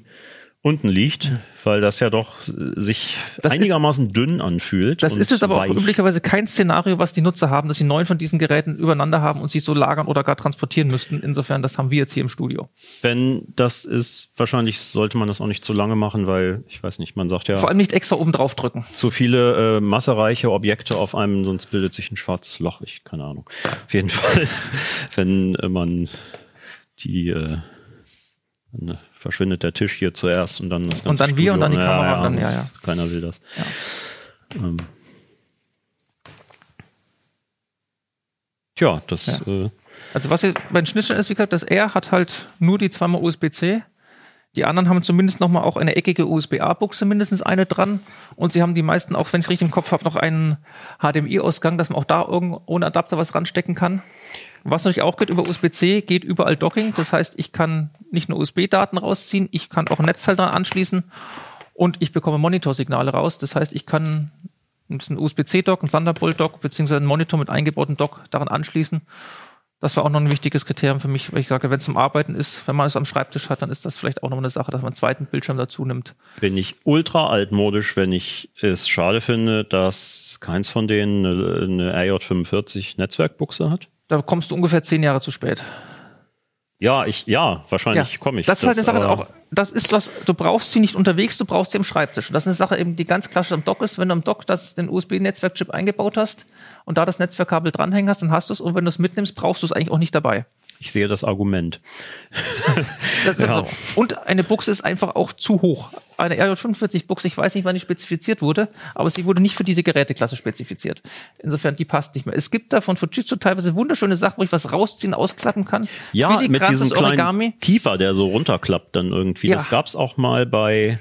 unten liegt, weil das ja doch sich Das ist- einigermaßen dünn anfühlt. Das ist jetzt aber weich. auch üblicherweise kein Szenario, was die Nutzer haben, dass sie neun von diesen Geräten übereinander haben und sie so lagern oder gar transportieren müssten. Insofern, das haben wir jetzt hier im Studio. Wenn das ist, wahrscheinlich sollte man das auch nicht zu lange machen, weil ich weiß nicht, man sagt ja Vor allem nicht extra oben drauf drücken. zu viele äh, massereiche Objekte auf einem, sonst bildet sich ein schwarzes Loch. Ich keine Ahnung. Auf jeden Fall, wenn äh, man die äh, äh, verschwindet der Tisch hier zuerst und dann das ganze Und dann wir und dann die Studio. Kamera und dann- ja, das- Keiner will das. Ähm. Tja, das äh, Also was hier bei den Schnittstellen ist, wie gesagt, das R hat halt nur die zweimal USB-C. Die anderen haben zumindest noch mal auch eine eckige USB-A-Buchse, mindestens eine dran. Und sie haben die meisten, auch wenn ich richtig im Kopf habe, noch einen HDMI-Ausgang, dass man auch da ohne Adapter was ranstecken kann. Was natürlich auch geht über USB-C, geht überall Docking. Das heißt, ich kann nicht nur USB-Daten rausziehen, ich kann auch ein Netzteil dran anschließen und ich bekomme Monitorsignale raus. Das heißt, ich kann ein USB-C-Dock, ein Thunderbolt-Dock, beziehungsweise einen Monitor mit eingebautem Dock daran anschließen. Das war auch noch ein wichtiges Kriterium für mich, weil ich sage, wenn es zum Arbeiten ist, wenn man es am Schreibtisch hat, dann ist das vielleicht auch noch eine Sache, dass man einen zweiten Bildschirm dazu nimmt. bin ich ultra altmodisch, wenn ich es schade finde, dass keins von denen eine, eine RJ45 Netzwerkbuchse hat. Da kommst du ungefähr zehn Jahre zu spät. Ja, ich, ja, wahrscheinlich komme ich. Das ist halt eine Sache, auch, das ist was, du brauchst sie nicht unterwegs, du brauchst sie am Schreibtisch. Und das ist eine Sache eben, die ganz klassisch am Dock ist. Wenn du am Dock das, den USB-Netzwerkchip eingebaut hast und da das Netzwerkkabel dranhängen hast, dann hast du es. Und wenn du es mitnimmst, brauchst du es eigentlich auch nicht dabei. Ich sehe das Argument. Das Ja. Und eine Buchse ist einfach auch zu hoch. Eine RJ45-Buchse, ich weiß nicht, wann die spezifiziert wurde, aber sie wurde nicht für diese Geräteklasse spezifiziert. Insofern, die passt nicht mehr. Es gibt da von Fujitsu teilweise wunderschöne Sachen, wo ich was rausziehen, ausklappen kann. Ja, mit diesem kleinen Origami. Kiefer, der so runterklappt dann irgendwie. Ja. Das gab's auch mal bei,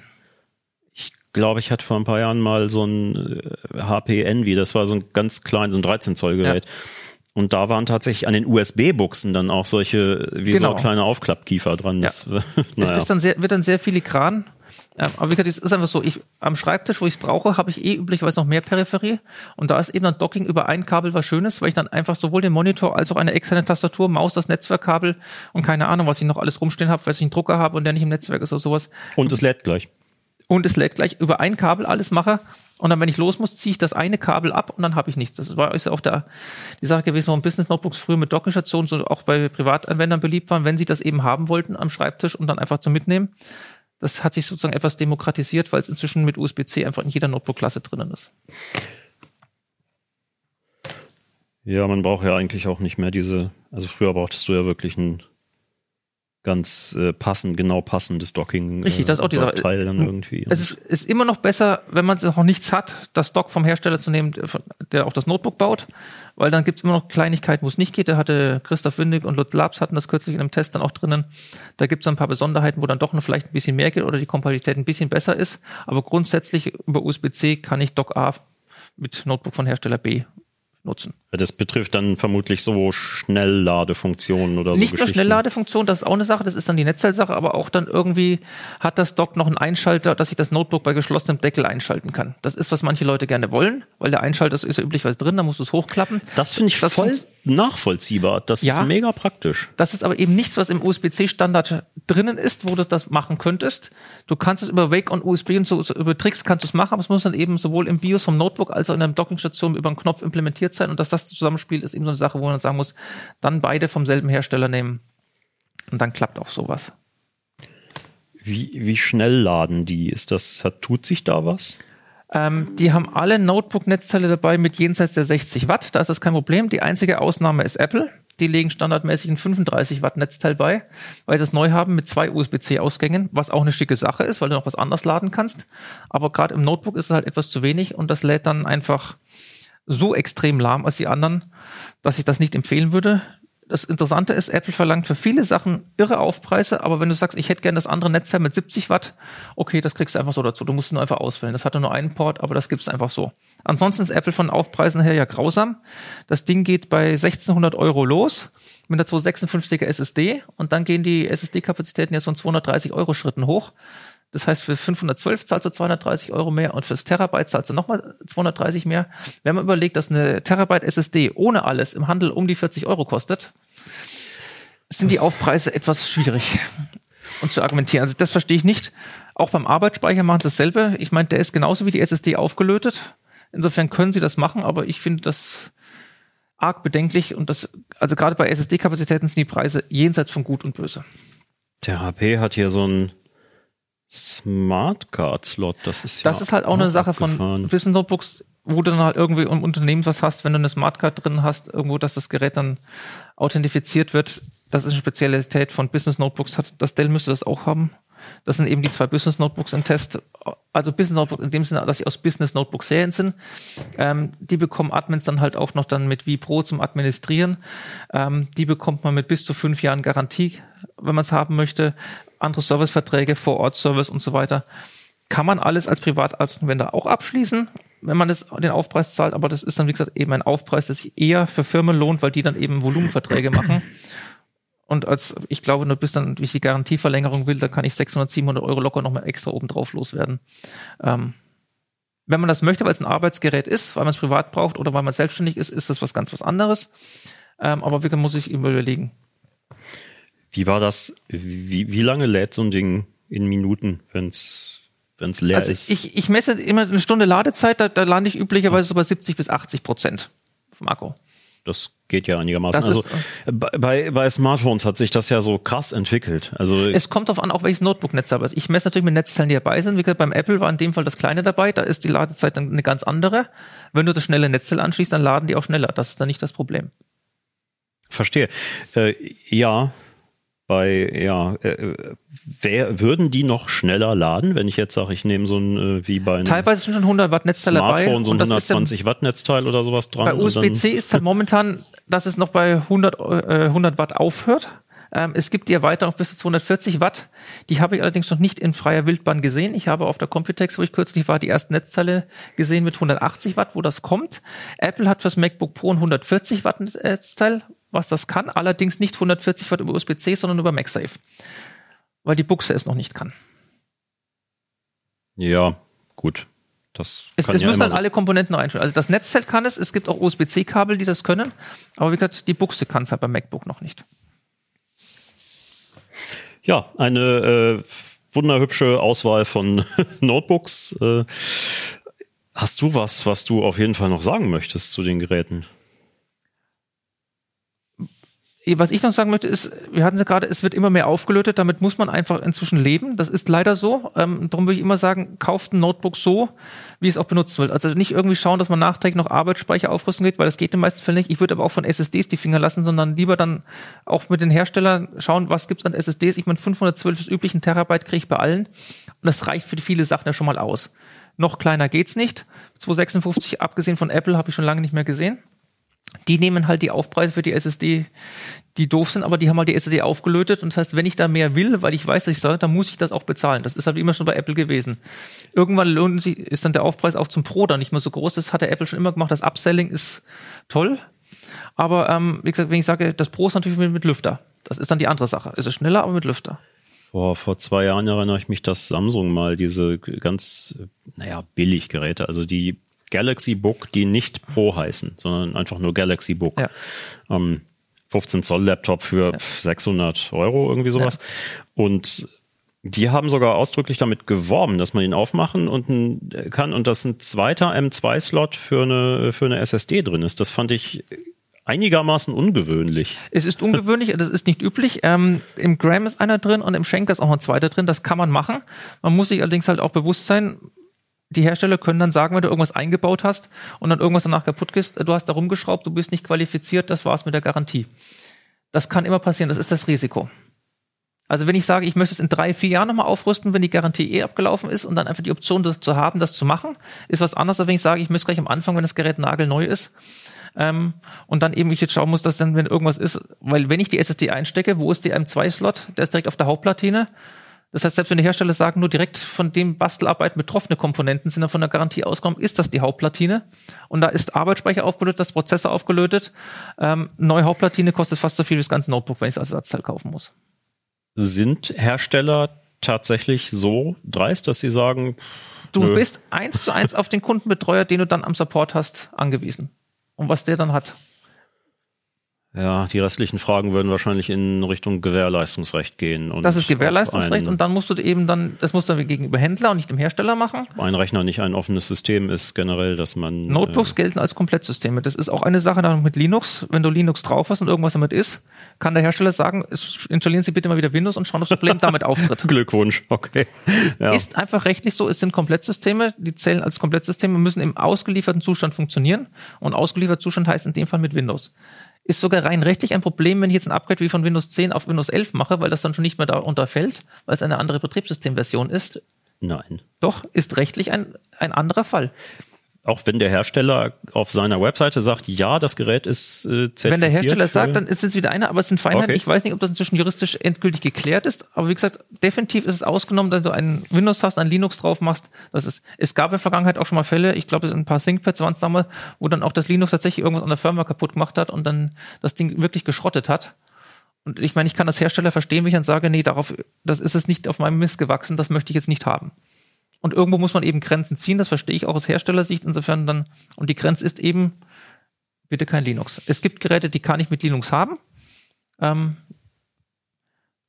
ich glaube, ich hatte vor ein paar Jahren mal so ein äh, HP Envy, das war so ein ganz klein, so ein 13 Zoll Gerät. Und da waren tatsächlich an den USB-Buchsen dann auch solche, wie Genau. so kleine Aufklappkiefer dran. Das, Es naja. ist dann sehr, wird dann sehr filigran. Ja, aber wie gesagt, es ist einfach so, ich, am Schreibtisch, wo ich es brauche, habe ich eh üblicherweise noch mehr Peripherie. Und da ist eben dann Docking über ein Kabel was Schönes, weil ich dann einfach sowohl den Monitor als auch eine externe Tastatur, Maus, das Netzwerkkabel und keine Ahnung, was ich noch alles rumstehen habe, weil ich einen Drucker habe und der nicht im Netzwerk ist oder sowas. Und es lädt gleich. Und es lädt gleich über ein Kabel alles mache. Und dann, wenn ich los muss, ziehe ich das eine Kabel ab und dann habe ich nichts. Das war ist auch der, die Sache gewesen, warum Business Notebooks früher mit Dockingstation so auch bei Privatanwendern beliebt waren, wenn sie das eben haben wollten am Schreibtisch und dann einfach zum Mitnehmen. Das hat sich sozusagen etwas demokratisiert, weil es inzwischen mit USB-C einfach in jeder Notebook-Klasse drinnen ist. Ja, man braucht ja eigentlich auch nicht mehr diese, also früher brauchtest du ja wirklich ein ganz äh, passend, genau passendes Docking. Richtig, das ist auch dieser Teil dann irgendwie. Es ist, ist immer noch besser, wenn man noch nichts hat, das Dock vom Hersteller zu nehmen, der auch das Notebook baut, weil dann gibt's immer noch Kleinigkeiten, wo es nicht geht. Da hatte Christoph Windig und Lutz Labs hatten das kürzlich in einem Test dann auch drinnen. Da gibt's ein paar Besonderheiten, wo dann doch noch vielleicht ein bisschen mehr geht oder die Kompatibilität ein bisschen besser ist. Aber grundsätzlich über USB-C kann ich Dock A mit Notebook von Hersteller B nutzen. Das betrifft dann vermutlich so Schnellladefunktionen oder so. Nicht nur Schnellladefunktion, das ist auch eine Sache, das ist dann die Netzteilsache, aber auch dann irgendwie hat das Dock noch einen Einschalter, dass ich das Notebook bei geschlossenem Deckel einschalten kann. Das ist, was manche Leute gerne wollen, weil der Einschalter ist ja üblicherweise drin, da musst du es hochklappen. Das finde ich das voll nachvollziehbar. Das ja, ist mega praktisch. Das ist aber eben nichts, was im USB-C-Standard drinnen ist, wo du das machen könntest. Du kannst es über Wake und USB und so, so über Tricks kannst du es machen, aber es muss dann eben sowohl im BIOS vom Notebook als auch in einer Dockingstation über einen Knopf implementiert sein und dass das zusammenspielt, ist eben so eine Sache, wo man sagen muss, dann beide vom selben Hersteller nehmen und dann klappt auch sowas. Wie, wie schnell laden die? Ist das, hat, tut sich da was? Ähm, die haben alle Notebook-Netzteile dabei mit jenseits der 60 Watt. Da ist das kein Problem. Die einzige Ausnahme ist Apple. Die legen standardmäßig ein 35 Watt Netzteil bei, weil sie das neu haben mit zwei USB-C-Ausgängen, was auch eine schicke Sache ist, weil du noch was anderes laden kannst. Aber gerade im Notebook ist es halt etwas zu wenig und das lädt dann einfach so extrem lahm als die anderen, dass ich das nicht empfehlen würde. Das Interessante ist, Apple verlangt für viele Sachen irre Aufpreise, aber wenn du sagst, ich hätte gerne das andere Netzteil mit 70 Watt, okay, das kriegst du einfach so dazu. Du musst nur einfach auswählen. Das hatte nur einen Port, aber das gibt's einfach so. Ansonsten ist Apple von Aufpreisen her ja grausam. Das Ding geht bei 1600 Euro los mit der 256er SSD und dann gehen die SSD-Kapazitäten jetzt von 230 Euro Schritten hoch. Das heißt, für 512 zahlst du 230 Euro mehr und fürs Terabyte zahlst du nochmal 230 mehr. Wenn man überlegt, dass eine Terabyte SSD ohne alles im Handel um die 40 Euro kostet, sind die Aufpreise etwas schwierig und zu argumentieren. Also das verstehe ich nicht. Auch beim Arbeitsspeicher machen sie dasselbe. Ich meine, der ist genauso wie die SSD aufgelötet. Insofern können sie das machen, aber ich finde das arg bedenklich und das, also gerade bei SSD-Kapazitäten sind die Preise jenseits von gut und böse. Der HP hat hier so ein Smartcard-Slot, das ist ja Das ist halt auch eine Sache abgefahren. von Wissen Notebooks, wo du dann halt irgendwie im Unternehmen was hast, wenn du eine Smartcard drin hast, irgendwo, dass das Gerät dann authentifiziert wird. Das ist eine Spezialität von Business Notebooks. Das Dell müsste das auch haben. Das sind eben die zwei Business Notebooks im Test. Also Business Notebooks in dem Sinne, dass sie aus Business Notebooks Serien sind. Ähm, die bekommen Admins dann halt auch noch dann mit vPro zum Administrieren. Ähm, die bekommt man mit bis zu fünf Jahren Garantie, wenn man es haben möchte. Andere Serviceverträge, Vor-Ort-Service und so weiter. Kann man alles als Privatanwender auch abschließen, wenn man das, den Aufpreis zahlt. Aber das ist dann, wie gesagt, eben ein Aufpreis, der sich eher für Firmen lohnt, weil die dann eben Volumenverträge machen. Und als, ich glaube, nur bis dann, wie ich die Garantieverlängerung will, da kann ich 600, 700 Euro locker nochmal extra oben drauf loswerden. Ähm, wenn man das möchte, weil es ein Arbeitsgerät ist, weil man es privat braucht oder weil man selbstständig ist, ist das was ganz was anderes. Ähm, aber wirklich muss ich immer überlegen. Wie war das? Wie, wie lange lädt so ein Ding in Minuten, wenn es wenn's leer also ist? Ich, ich messe immer eine Stunde Ladezeit, da, da lande ich üblicherweise so bei 70 bis 80 Prozent vom Akku das geht ja einigermaßen. Das also bei, bei Smartphones hat sich das ja so krass entwickelt. Also es kommt darauf an, auch welches Notebook-Netz dabei ist. Ich messe natürlich mit Netzteilen, die dabei sind. Wie gesagt, beim Apple war in dem Fall das kleine dabei, da ist die Ladezeit dann eine ganz andere. Wenn du das schnelle Netzteil anschließt, dann laden die auch schneller. Das ist dann nicht das Problem. Verstehe. Äh, ja, bei, ja, äh, wer, würden die noch schneller laden, wenn ich jetzt sage, ich nehme so ein, äh, wie bei einem Teilweise sind schon 100 Watt Netzteil Smartphone, dabei. so ein 120 Watt Netzteil oder sowas dran. Bei USB-C ist halt momentan, dass es noch bei 100, äh, 100 Watt aufhört. Ähm, es gibt die Erweiterung bis zu 240 Watt. Die habe ich allerdings noch nicht in freier Wildbahn gesehen. Ich habe auf der Computex, wo ich kürzlich war, die ersten Netzteile gesehen mit 180 Watt, wo das kommt. Apple hat fürs MacBook Pro ein 140 Watt Netzteil, was das kann. Allerdings nicht 140 Watt über USB-C, sondern über MagSafe. Weil die Buchse es noch nicht kann. Ja, gut. Das Es, es ja müssen dann so- alle Komponenten reinschauen. Also das Netzteil kann es, es gibt auch USB-C-Kabel, die das können, aber wie gesagt, die Buchse kann es halt beim MacBook noch nicht. Ja, eine äh, wunderhübsche Auswahl von Notebooks. Äh, hast du was, was du auf jeden Fall noch sagen möchtest zu den Geräten? Was ich noch sagen möchte, ist, wir hatten es ja gerade, es wird immer mehr aufgelötet, damit muss man einfach inzwischen leben. Das ist leider so. Ähm, darum würde ich immer sagen, kauft ein Notebook so, wie es auch benutzt wird. Also nicht irgendwie schauen, dass man nachträglich noch Arbeitsspeicher aufrüsten geht, weil das geht in den meisten Fällen nicht. Ich würde aber auch von SSDs die Finger lassen, sondern lieber dann auch mit den Herstellern schauen, was gibt's an SSDs. Ich meine, 512 ist üblich, ein Terabyte kriege ich bei allen. Und das reicht für viele Sachen ja schon mal aus. Noch kleiner geht's nicht. 256, abgesehen von Apple, habe ich schon lange nicht mehr gesehen die nehmen halt die Aufpreise für die SSD, die doof sind, aber die haben halt die SSD aufgelötet und das heißt, wenn ich da mehr will, weil ich weiß, dass ich soll, dann muss ich das auch bezahlen. Das ist halt immer schon bei Apple gewesen. Irgendwann lohnt sich, ist dann der Aufpreis auch zum Pro dann nicht mehr so groß. Das hat der Apple schon immer gemacht. Das Upselling ist toll. Aber ähm, wie gesagt, wenn ich sage, das Pro ist natürlich mit, mit Lüfter. Das ist dann die andere Sache. Es ist schneller, aber mit Lüfter. Vor, vor zwei Jahren erinnere ich mich, dass Samsung mal diese ganz, naja, billig Geräte, also die Galaxy Book, die nicht Pro heißen, sondern einfach nur Galaxy Book. Ja. Ähm, 15 Zoll Laptop für 600 Euro, irgendwie sowas. Und die haben sogar ausdrücklich damit geworben, dass man ihn aufmachen und ein, kann und dass ein zweiter M2-Slot für eine, für eine SSD drin ist. Das fand ich einigermaßen ungewöhnlich. Es ist ungewöhnlich, das ist nicht üblich. Ähm, Im Gram ist einer drin und im Schenker ist auch noch ein zweiter drin. Das kann man machen. Man muss sich allerdings halt auch bewusst sein, die Hersteller können dann sagen, wenn du irgendwas eingebaut hast und dann irgendwas danach kaputt ist, du hast da rumgeschraubt, du bist nicht qualifiziert, das war's mit der Garantie. Das kann immer passieren, das ist das Risiko. Also wenn ich sage, ich möchte es in drei, vier Jahren nochmal aufrüsten, wenn die Garantie eh abgelaufen ist und dann einfach die Option das zu haben, das zu machen, ist was anderes, als wenn ich sage, ich müsste gleich am Anfang, wenn das Gerät nagelneu ist, ähm, und dann eben ich jetzt schauen muss, dass dann, wenn irgendwas ist, weil wenn ich die SSD einstecke, wo ist die M2-Slot? Der ist direkt auf der Hauptplatine. Das heißt, selbst wenn die Hersteller sagen, nur direkt von dem Bastelarbeit betroffene Komponenten sind dann von der Garantie ausgenommen, ist das die Hauptplatine. Und da ist Arbeitsspeicher aufgelötet, das Prozessor aufgelötet. Ähm, neue Hauptplatine kostet fast so viel wie das ganze Notebook, wenn ich es als Ersatzteil kaufen muss. Sind Hersteller tatsächlich so dreist, dass sie sagen, Du Nö. bist eins zu eins auf den Kundenbetreuer, den du dann am Support hast, angewiesen. Und was der dann hat. Ja, die restlichen Fragen würden wahrscheinlich in Richtung Gewährleistungsrecht gehen. Und Das ist Gewährleistungsrecht und dann musst du eben dann, das musst du dann gegenüber Händler und nicht dem Hersteller machen. ein, Rechner nicht ein offenes System ist generell, dass man Notebooks gelten als Komplettsysteme. Das ist auch eine Sache mit Linux. Wenn du Linux drauf hast und irgendwas damit ist, kann der Hersteller sagen, installieren Sie bitte mal wieder Windows und schauen, ob das Problem damit auftritt. äh, Glückwunsch, okay. Ja. Ist einfach rechtlich so, es sind Komplettsysteme, die zählen als Komplettsysteme, müssen im ausgelieferten Zustand funktionieren. Und ausgelieferter Zustand heißt in dem Fall mit Windows. Ist sogar rein rechtlich ein Problem, wenn ich jetzt ein Upgrade wie von Windows 10 auf Windows 11 mache, weil das dann schon nicht mehr darunter fällt, weil es eine andere Betriebssystemversion ist. Nein. Doch, ist rechtlich ein, ein anderer Fall. Auch wenn der Hersteller auf seiner Webseite sagt, ja, das Gerät ist äh, zertifiziert. Wenn der Hersteller sagt, dann ist es wieder einer, aber es sind Feinheiten. Okay. Ich weiß nicht, ob das inzwischen juristisch endgültig geklärt ist, aber wie gesagt, definitiv ist es ausgenommen, dass du einen Windows hast, ein Linux drauf machst. Das ist, es gab in der Vergangenheit auch schon mal Fälle, ich glaube, es sind ein paar ThinkPads waren es damals, wo dann auch das Linux tatsächlich irgendwas an der Firma kaputt gemacht hat und dann das Ding wirklich geschrottet hat. Und ich meine, ich kann das Hersteller verstehen, wenn ich dann sage, nee, darauf, das ist es nicht auf meinem Mist gewachsen, das möchte ich jetzt nicht haben. Und irgendwo muss man eben Grenzen ziehen, das verstehe ich auch aus Herstellersicht. Insofern dann, und die Grenze ist eben, bitte kein Linux. Es gibt Geräte, die kann ich mit Linux haben. Ähm,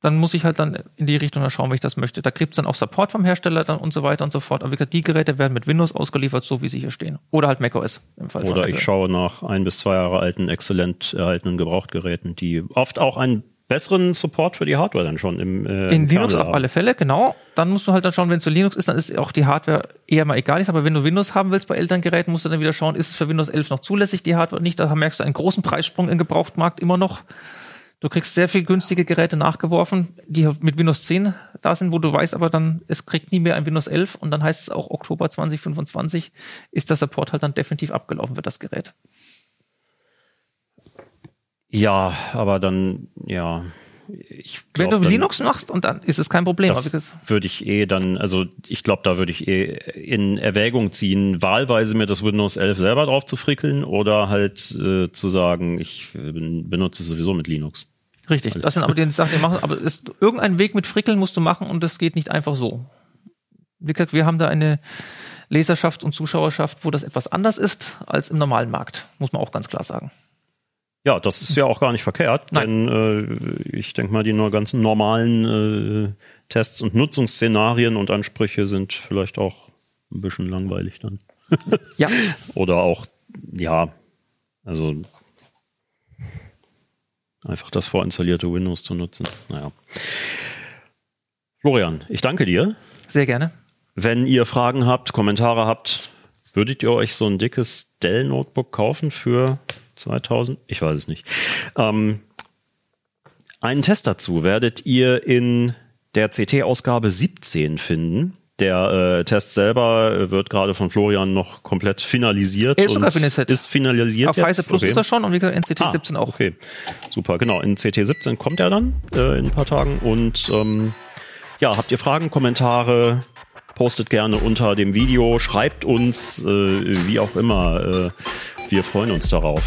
dann muss ich halt dann in die Richtung schauen, wie ich das möchte. Da gibt es dann auch Support vom Hersteller dann und so weiter und so fort. Aber wie gesagt, die Geräte werden mit Windows ausgeliefert, so wie sie hier stehen. Oder halt macOS im Fall Oder ich schaue nach ein bis zwei Jahre alten, exzellent erhaltenen Gebrauchtgeräten, die oft auch einen besseren Support für die Hardware dann schon im äh, In im Linux auf alle Fälle, genau. Dann musst du halt dann schauen, wenn es für Linux ist, dann ist auch die Hardware eher mal egal. Aber wenn du Windows haben willst bei älteren Geräten, musst du dann wieder schauen, ist es für Windows 11 noch zulässig, die Hardware nicht. Da merkst du einen großen Preissprung im Gebrauchtmarkt immer noch. Du kriegst sehr viel günstige Geräte nachgeworfen, die mit Windows 10 da sind, wo du weißt, aber dann, es kriegt nie mehr ein Windows 11 und dann heißt es auch Oktober 2025 ist der Support halt dann definitiv abgelaufen für das Gerät. Ja, aber dann, ja. Ich Wenn glaub, du dann, Linux machst und dann ist es kein Problem. Das würde ich eh dann, also ich glaube, da würde ich eh in Erwägung ziehen, wahlweise mir das Windows 11 selber drauf zu frickeln oder halt äh, zu sagen, ich äh, benutze es sowieso mit Linux. Richtig, das sind aber die Sachen, die machen, aber ist, irgendeinen Weg mit Frickeln musst du machen und das geht nicht einfach so. Wie gesagt, wir haben da eine Leserschaft und Zuschauerschaft, wo das etwas anders ist als im normalen Markt, muss man auch ganz klar sagen. Ja, das ist ja auch gar nicht verkehrt, Nein. denn äh, ich denke mal, die nur ganzen normalen äh, Tests und Nutzungsszenarien und Ansprüche sind vielleicht auch ein bisschen langweilig dann. Ja, Oder auch, ja, also einfach das vorinstallierte Windows zu nutzen. Naja. Florian, ich danke dir. sehr gerne. Wenn ihr Fragen habt, Kommentare habt, würdet ihr euch so ein dickes Dell-Notebook kaufen für 2000? Ich weiß es nicht. Ähm, einen Test dazu werdet ihr in der CT-Ausgabe 17 finden. Der äh, Test selber wird gerade von Florian noch komplett finalisiert. Er ist sogar finalisiert. Ist finalisiert Auf? Heise Plus Okay. ist er schon und wie gesagt, NCT Ah, 17 auch. Okay, super, genau. In CT 17 kommt er dann äh, in ein paar Tagen. Und ähm, ja, habt ihr Fragen, Kommentare? Postet gerne unter dem Video, schreibt uns, äh, wie auch immer. Äh, wir freuen uns darauf.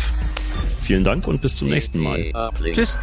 Vielen Dank und bis zum nächsten Mal. Tschüss.